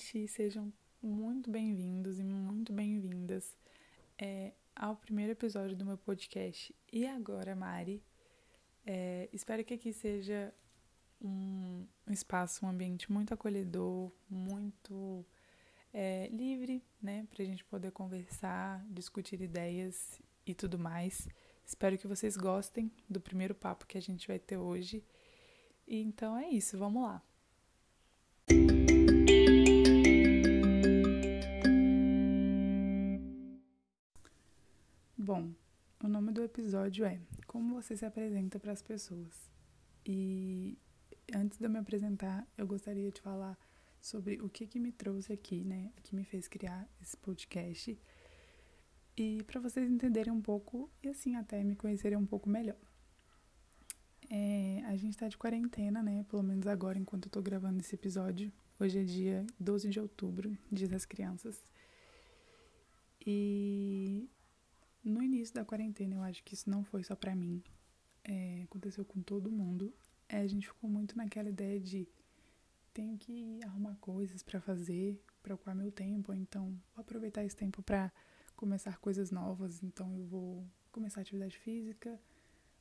gente! Sejam muito bem-vindos e muito bem-vindas é, ao primeiro episódio do meu podcast. E agora, Mari? É, espero que aqui seja um, espaço, um ambiente muito acolhedor, muito é, livre, né? Pra gente poder conversar, discutir ideias e tudo mais. Espero que vocês gostem do primeiro papo que a gente vai ter hoje. E então é isso, vamos lá. Do episódio é Como você se apresenta para as pessoas. E antes de eu me apresentar, eu gostaria de falar sobre o que, que me trouxe aqui, né? O que me fez criar esse podcast. E para vocês entenderem um pouco e assim até me conhecerem um pouco melhor. É, a gente tá de quarentena, né? Pelo menos agora, enquanto eu tô gravando esse episódio. Hoje é dia 12 de outubro, Dia das Crianças. E no início da quarentena, eu acho que isso não foi só pra mim. É, aconteceu com todo mundo. É, a gente ficou muito naquela ideia de tenho que arrumar coisas para fazer, para ocupar meu tempo, então vou aproveitar esse tempo para começar coisas novas. Então eu vou começar atividade física,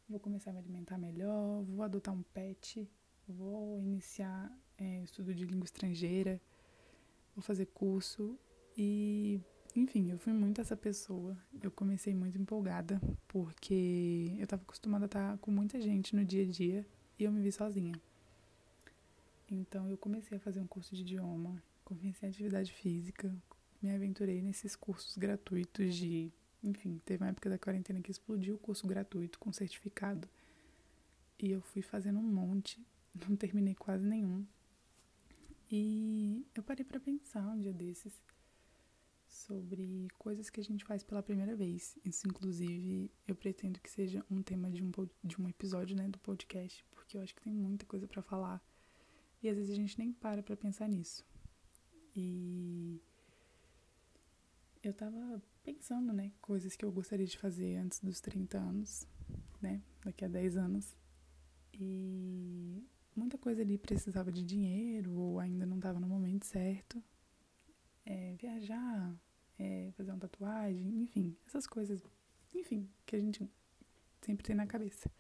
vou começar a me alimentar melhor, vou adotar um pet, vou iniciar é, estudo de língua estrangeira, vou fazer curso e, enfim, eu fui muito essa pessoa. Eu comecei muito empolgada porque eu estava acostumada a estar com muita gente no dia a dia e eu me vi sozinha. Então eu comecei a fazer um curso de idioma, comecei a atividade física, me aventurei nesses cursos gratuitos de, enfim, teve uma época da quarentena que explodiu o curso gratuito com certificado. E eu fui fazendo um monte, não terminei quase nenhum. E eu parei para pensar um dia desses sobre coisas que a gente faz pela primeira vez. Isso, inclusive, eu pretendo que seja um tema de um, de um episódio né, do podcast, porque eu acho que tem muita coisa para falar. E às vezes a gente nem para para pensar nisso. E eu tava pensando, né, coisas que eu gostaria de fazer antes dos 30 anos, né, daqui a 10 anos. E muita coisa ali precisava de dinheiro ou ainda não estava no momento certo. É, viajar, é, fazer uma tatuagem, enfim, essas coisas, enfim, que a gente sempre tem na cabeça.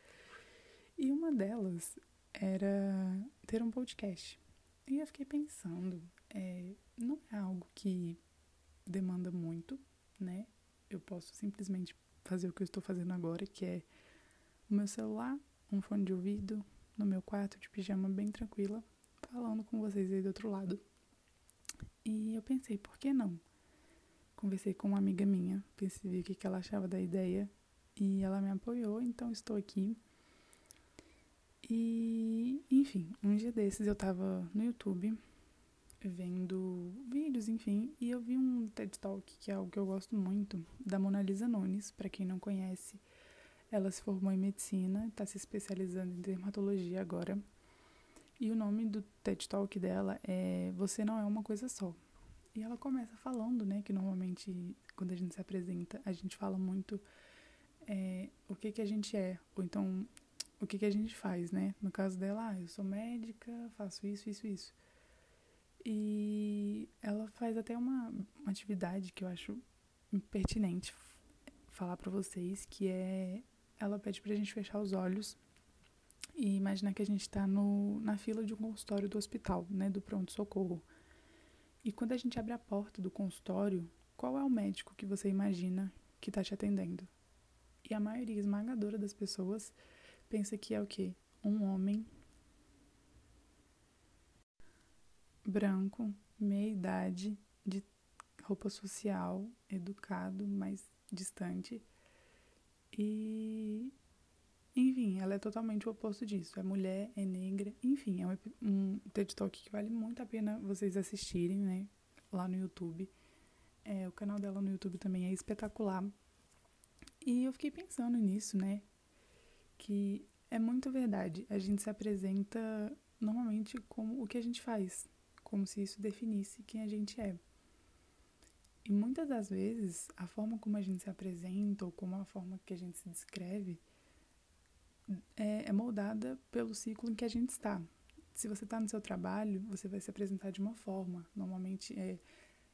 E uma delas era ter um podcast. E eu fiquei pensando, é, não é algo que demanda muito, né? Eu posso simplesmente fazer o que eu estou fazendo agora, que é o meu celular, um fone de ouvido, no meu quarto de pijama bem tranquila, falando com vocês aí do outro lado. E eu pensei, por que não? Conversei com uma amiga minha, pensei o que ela achava da ideia e ela me apoiou, então estou aqui. E, enfim, um dia desses eu tava no YouTube vendo vídeos, enfim, e eu vi um TED Talk, que é algo que eu gosto muito, da Mona Lisa Nunes, para quem não conhece. Ela se formou em medicina, está se especializando em dermatologia agora. E o nome do TED Talk dela é Você Não É Uma Coisa Só. E ela começa falando, né, que normalmente quando a gente se apresenta, a gente fala muito é, o que que a gente é, ou então o que que a gente faz, né? No caso dela, ah, eu sou médica, faço isso, isso, isso. E ela faz até uma, uma atividade que eu acho pertinente falar para vocês, que é ela pede pra gente fechar os olhos e imaginar que a gente está na fila de um consultório do hospital, né, do pronto-socorro. E quando a gente abre a porta do consultório, qual é o médico que você imagina que está te atendendo? E a maioria esmagadora das pessoas pensa que é o quê? Um homem branco, meia idade, de roupa social, educado, mais distante e, enfim, ela é totalmente o oposto disso. É mulher, é negra, enfim, é um, um TED Talk que vale muito a pena vocês assistirem, né? Lá no YouTube. É, o canal dela no YouTube também é espetacular. E eu fiquei pensando nisso, né? Que é muito verdade. A gente se apresenta normalmente como o que a gente faz, como se isso definisse quem a gente é. E muitas das vezes, a forma como a gente se apresenta ou como a forma que a gente se descreve é, é moldada pelo ciclo em que a gente está. se você está no seu trabalho, você vai se apresentar de uma forma, normalmente é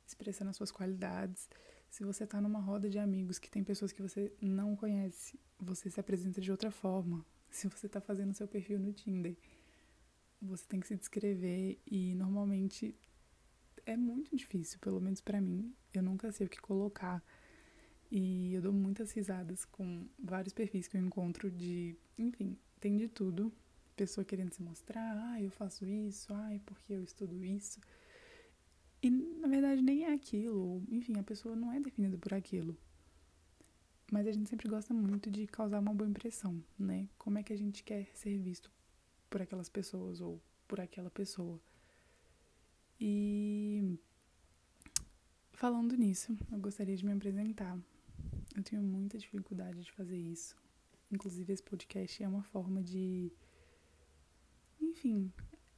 expressando as suas qualidades. Se você está numa roda de amigos que tem pessoas que você não conhece, você se apresenta de outra forma. Se você está fazendo seu perfil no Tinder, você tem que se descrever e normalmente é muito difícil, pelo menos para mim. Eu nunca sei o que colocar. E eu dou muitas risadas com vários perfis que eu encontro de, enfim, tem de tudo. Pessoa querendo se mostrar, ah, eu faço isso, ai, porque eu estudo isso. E na verdade nem é aquilo, enfim, a pessoa não é definida por aquilo. Mas a gente sempre gosta muito de causar uma boa impressão, né? Como é que a gente quer ser visto por aquelas pessoas ou por aquela pessoa. E falando nisso, eu gostaria de me apresentar. Eu tenho muita dificuldade de fazer isso. Inclusive, esse podcast é uma forma de. Enfim,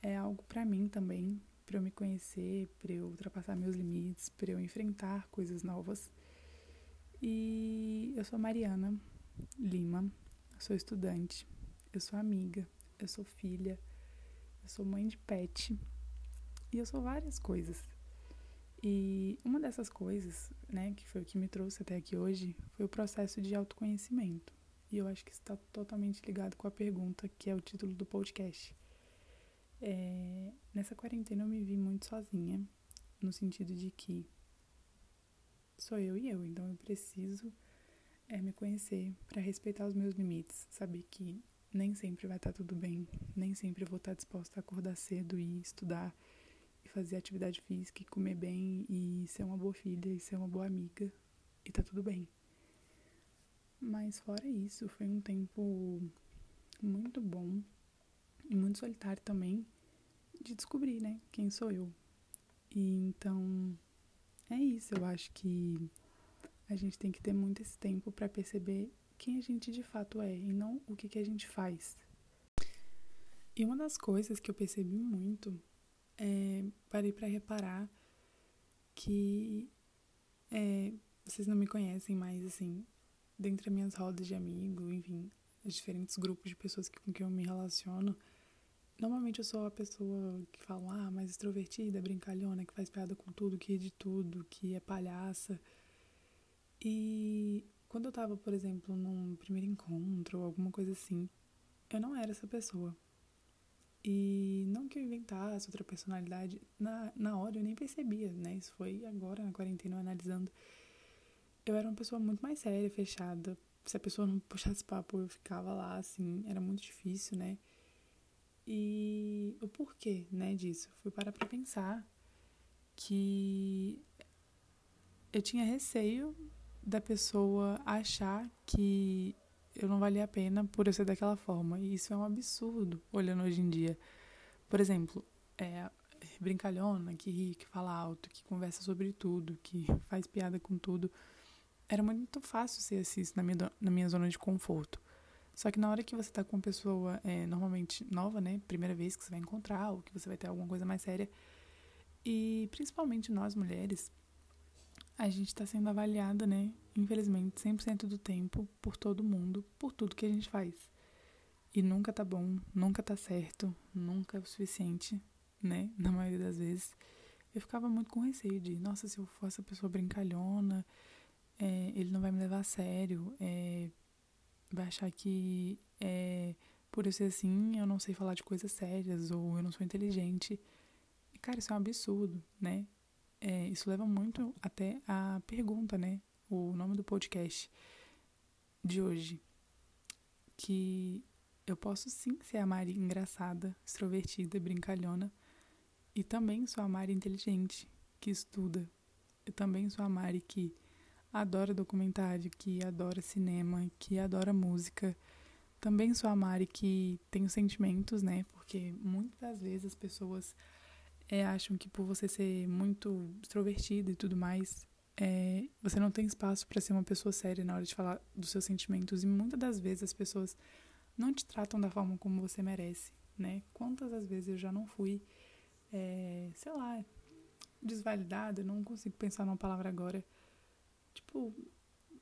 é algo para mim também, para eu me conhecer, para eu ultrapassar meus limites, para eu enfrentar coisas novas. E eu sou Mariana Lima, sou estudante, eu sou amiga, eu sou filha, eu sou mãe de pet e eu sou várias coisas. E uma dessas coisas, né, que foi o que me trouxe até aqui hoje, foi o processo de autoconhecimento. E eu acho que está totalmente ligado com a pergunta que é o título do podcast. É, nessa quarentena eu me vi muito sozinha, no sentido de que sou eu e eu, então eu preciso é, me conhecer para respeitar os meus limites, saber que nem sempre vai estar tá tudo bem, nem sempre eu vou estar tá disposta a acordar cedo e estudar e fazer atividade física e comer bem e ser uma boa filha e ser uma boa amiga e tá tudo bem. Mas fora isso, foi um tempo muito bom e muito solitário também de descobrir, né, quem sou eu. E então é isso, eu acho que a gente tem que ter muito esse tempo para perceber quem a gente de fato é e não o que, que a gente faz. E uma das coisas que eu percebi muito é, parei para reparar que é, vocês não me conhecem mais, assim, dentre as minhas rodas de amigo, enfim, os diferentes grupos de pessoas com quem eu me relaciono, normalmente eu sou a pessoa que fala, ah, mais extrovertida, brincalhona, que faz piada com tudo, que ri de tudo, que é palhaça. E quando eu tava, por exemplo, num primeiro encontro ou alguma coisa assim, eu não era essa pessoa. E não que eu inventasse outra personalidade, na, na hora eu nem percebia, né? Isso foi agora na quarentena, analisando. Eu era uma pessoa muito mais séria, fechada. Se a pessoa não puxasse papo, eu ficava lá, assim, era muito difícil, né? E o porquê, né, disso? Fui parar pra pensar que eu tinha receio da pessoa achar que eu não valia a pena por eu ser daquela forma. E isso é um absurdo, olhando hoje em dia. Por exemplo, é brincalhona, que ri, que fala alto, que conversa sobre tudo, que faz piada com tudo. Era muito fácil ser assim na minha, na minha zona de conforto. Só que na hora que você tá com uma pessoa é, normalmente nova, né? Primeira vez que você vai encontrar, ou que você vai ter alguma coisa mais séria. E principalmente nós mulheres, a gente está sendo avaliada, né? Infelizmente, 100% do tempo, por todo mundo, por tudo que a gente faz. E nunca tá bom, nunca tá certo, nunca é o suficiente, né? Na maioria das vezes. Eu ficava muito com receio de, nossa, se eu for essa pessoa brincalhona, é, ele não vai me levar a sério, é, vai achar que é, por eu ser assim, eu não sei falar de coisas sérias, ou eu não sou inteligente. E, cara, isso é um absurdo, né? É, isso leva muito até a pergunta, né? O nome do podcast de hoje. Que eu posso sim ser a Mari engraçada, extrovertida, brincalhona. E também sou a Mari inteligente, que estuda. Eu também sou a Mari que adora documentário, que adora cinema, que adora música. Também sou a Mari que tem sentimentos, né? Porque muitas vezes as pessoas é, acham que por você ser muito extrovertida e tudo mais, é, você não tem espaço para ser uma pessoa séria na hora de falar dos seus sentimentos. E muitas das vezes as pessoas não te tratam da forma como você merece, né? Quantas das vezes eu já não fui, é, sei lá, desvalidada, não consigo pensar numa palavra agora. Tipo,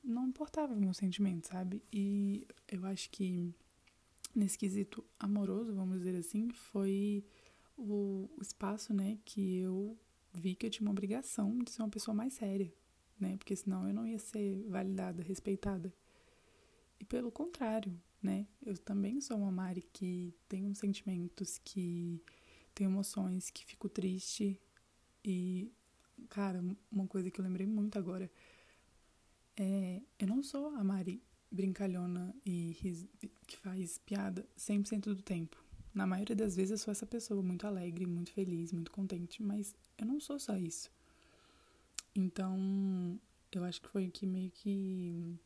não importava o meu sentimento, sabe? E eu acho que nesse quesito amoroso, vamos dizer assim, foi o, espaço, né, que eu vi que eu tinha uma obrigação de ser uma pessoa mais séria, né? Porque senão eu não ia ser validada, respeitada. E pelo contrário, né? Eu também sou uma Mari que tem uns sentimentos, que tem emoções, que fico triste. E, cara, uma coisa que eu lembrei muito agora é: eu não sou a Mari brincalhona e que faz piada 100% do tempo. Na maioria das vezes eu sou essa pessoa muito alegre, muito feliz, muito contente, mas eu não sou só isso. Então, eu acho que foi que meio que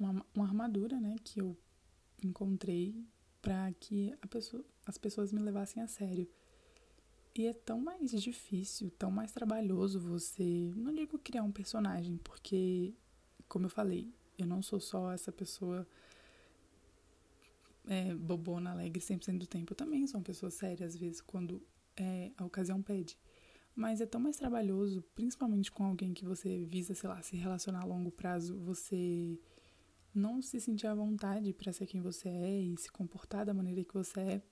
uma, uma armadura, né, que eu encontrei para que pessoa, as pessoas me levassem a sério. E é tão mais difícil, tão mais trabalhoso você. Não digo criar um personagem, porque, como eu falei, eu não sou só essa pessoa é, bobona, alegre 100% do tempo. Eu também sou uma pessoa séria, às vezes, quando é, a ocasião pede. Mas é tão mais trabalhoso, principalmente com alguém que você visa, sei lá, se relacionar a longo prazo, você não se sentir à vontade para ser quem você é e se comportar da maneira que você é.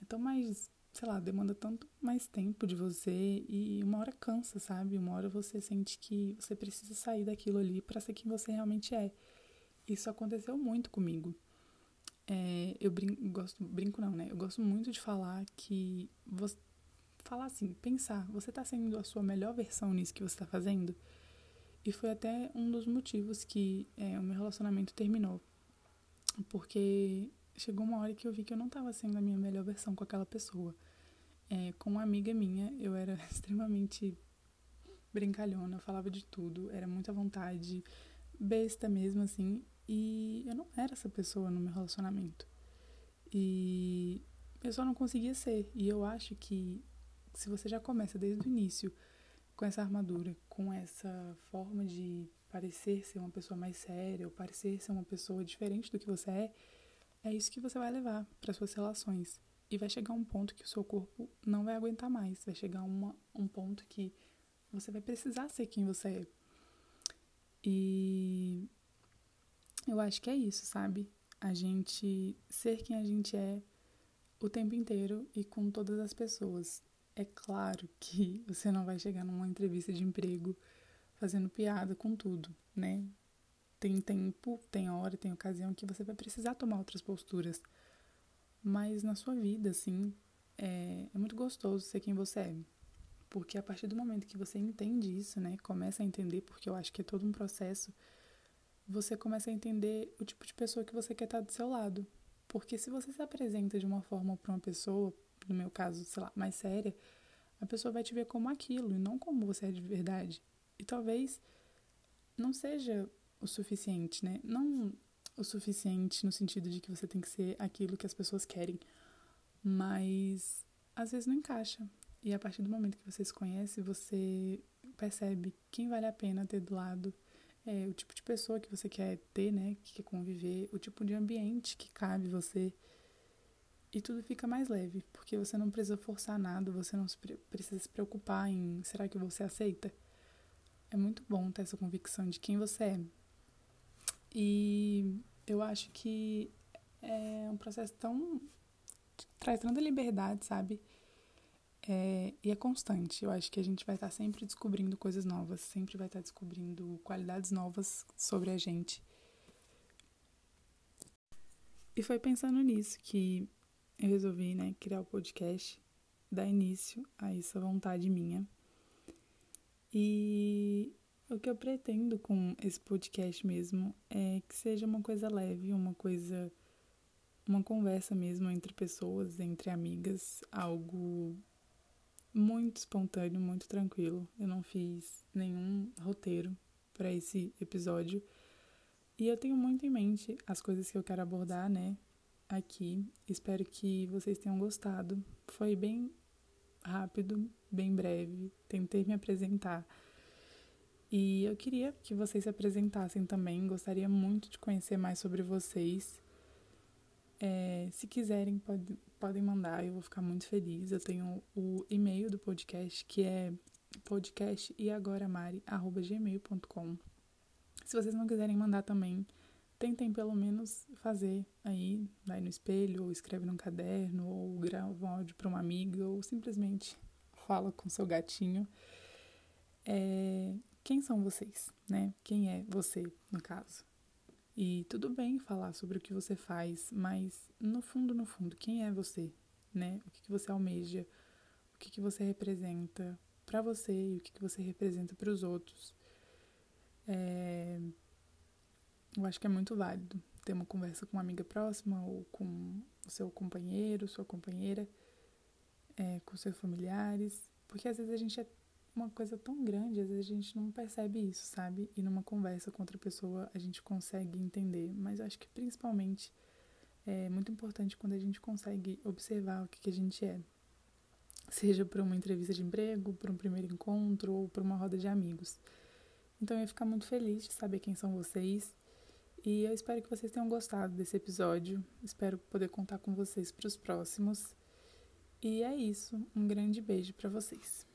É tão mais, sei lá, demanda tanto mais tempo de você e uma hora cansa, sabe? Uma hora você sente que você precisa sair daquilo ali para ser quem você realmente é. Isso aconteceu muito comigo. É, eu brinco, gosto, brinco não, né? Eu gosto muito de falar que você falar assim, pensar, você está sendo a sua melhor versão nisso que você está fazendo? E foi até um dos motivos que é, o meu relacionamento terminou. Porque chegou uma hora que eu vi que eu não estava sendo a minha melhor versão com aquela pessoa. É, com uma amiga minha, eu era extremamente brincalhona, eu falava de tudo, era muita vontade, besta mesmo, assim. E eu não era essa pessoa no meu relacionamento. E eu só não conseguia ser. E eu acho que se você já começa desde o início com essa armadura, com essa forma de parecer ser uma pessoa mais séria, ou parecer ser uma pessoa diferente do que você é, é isso que você vai levar para suas relações. E vai chegar um ponto que o seu corpo não vai aguentar mais. Vai chegar uma, um ponto que você vai precisar ser quem você é. E eu acho que é isso, sabe? A gente ser quem a gente é o tempo inteiro e com todas as pessoas. É claro que você não vai chegar numa entrevista de emprego fazendo piada com tudo, né? Tem tempo, tem hora, tem ocasião que você vai precisar tomar outras posturas. Mas na sua vida, assim, é, é muito gostoso ser quem você é. Porque a partir do momento que você entende isso, né? Começa a entender, porque eu acho que é todo um processo, você começa a entender o tipo de pessoa que você quer estar do seu lado. Porque se você se apresenta de uma forma para uma pessoa, no meu caso, sei lá, mais séria, a pessoa vai te ver como aquilo e não como você é de verdade. E talvez não seja o suficiente, né? Não o suficiente no sentido de que você tem que ser aquilo que as pessoas querem, mas às vezes não encaixa. E a partir do momento que você se conhece, você percebe quem vale a pena ter do lado, é, o tipo de pessoa que você quer ter, né? Que quer conviver, o tipo de ambiente que cabe você. E tudo fica mais leve, porque você não precisa forçar nada, você não precisa se preocupar em será que você aceita? É muito bom ter essa convicção de quem você é. E eu acho que é um processo tão. traz tanta liberdade, sabe? É, e é constante. Eu acho que a gente vai estar sempre descobrindo coisas novas, sempre vai estar descobrindo qualidades novas sobre a gente. E foi pensando nisso que eu resolvi, né, criar o podcast, dar início a essa vontade minha. E o que eu pretendo com esse podcast mesmo é que seja uma coisa leve, uma coisa uma conversa mesmo entre pessoas, entre amigas, algo muito espontâneo, muito tranquilo. Eu não fiz nenhum roteiro para esse episódio. E eu tenho muito em mente as coisas que eu quero abordar, né? aqui. Espero que vocês tenham gostado. Foi bem rápido, bem breve. Tentei me apresentar. E eu queria que vocês se apresentassem também. Gostaria muito de conhecer mais sobre vocês. É, se quiserem, pode, podem mandar, eu vou ficar muito feliz. Eu tenho o e-mail do podcast, que é podcast e agora mari, gmail.com. Se vocês não quiserem mandar também, tentem pelo menos fazer aí, vai no espelho, ou escreve num caderno, ou grava um áudio para uma amiga, ou simplesmente fala com seu gatinho. É, quem são vocês, né? Quem é você, no caso? E tudo bem falar sobre o que você faz, mas no fundo, no fundo, quem é você, né? O que, que você almeja, o que, que você representa para você e o que, que você representa para os outros. É, eu acho que é muito válido ter uma conversa com uma amiga próxima ou com o seu companheiro, sua companheira, é, com seus familiares, porque às vezes a gente é uma coisa tão grande, às vezes a gente não percebe isso, sabe? E numa conversa com outra pessoa a gente consegue entender, mas eu acho que principalmente é muito importante quando a gente consegue observar o que, que a gente é. Seja para uma entrevista de emprego, para um primeiro encontro ou para uma roda de amigos. Então eu ia ficar muito feliz de saber quem são vocês e eu espero que vocês tenham gostado desse episódio. Espero poder contar com vocês para os próximos. E é isso. Um grande beijo para vocês.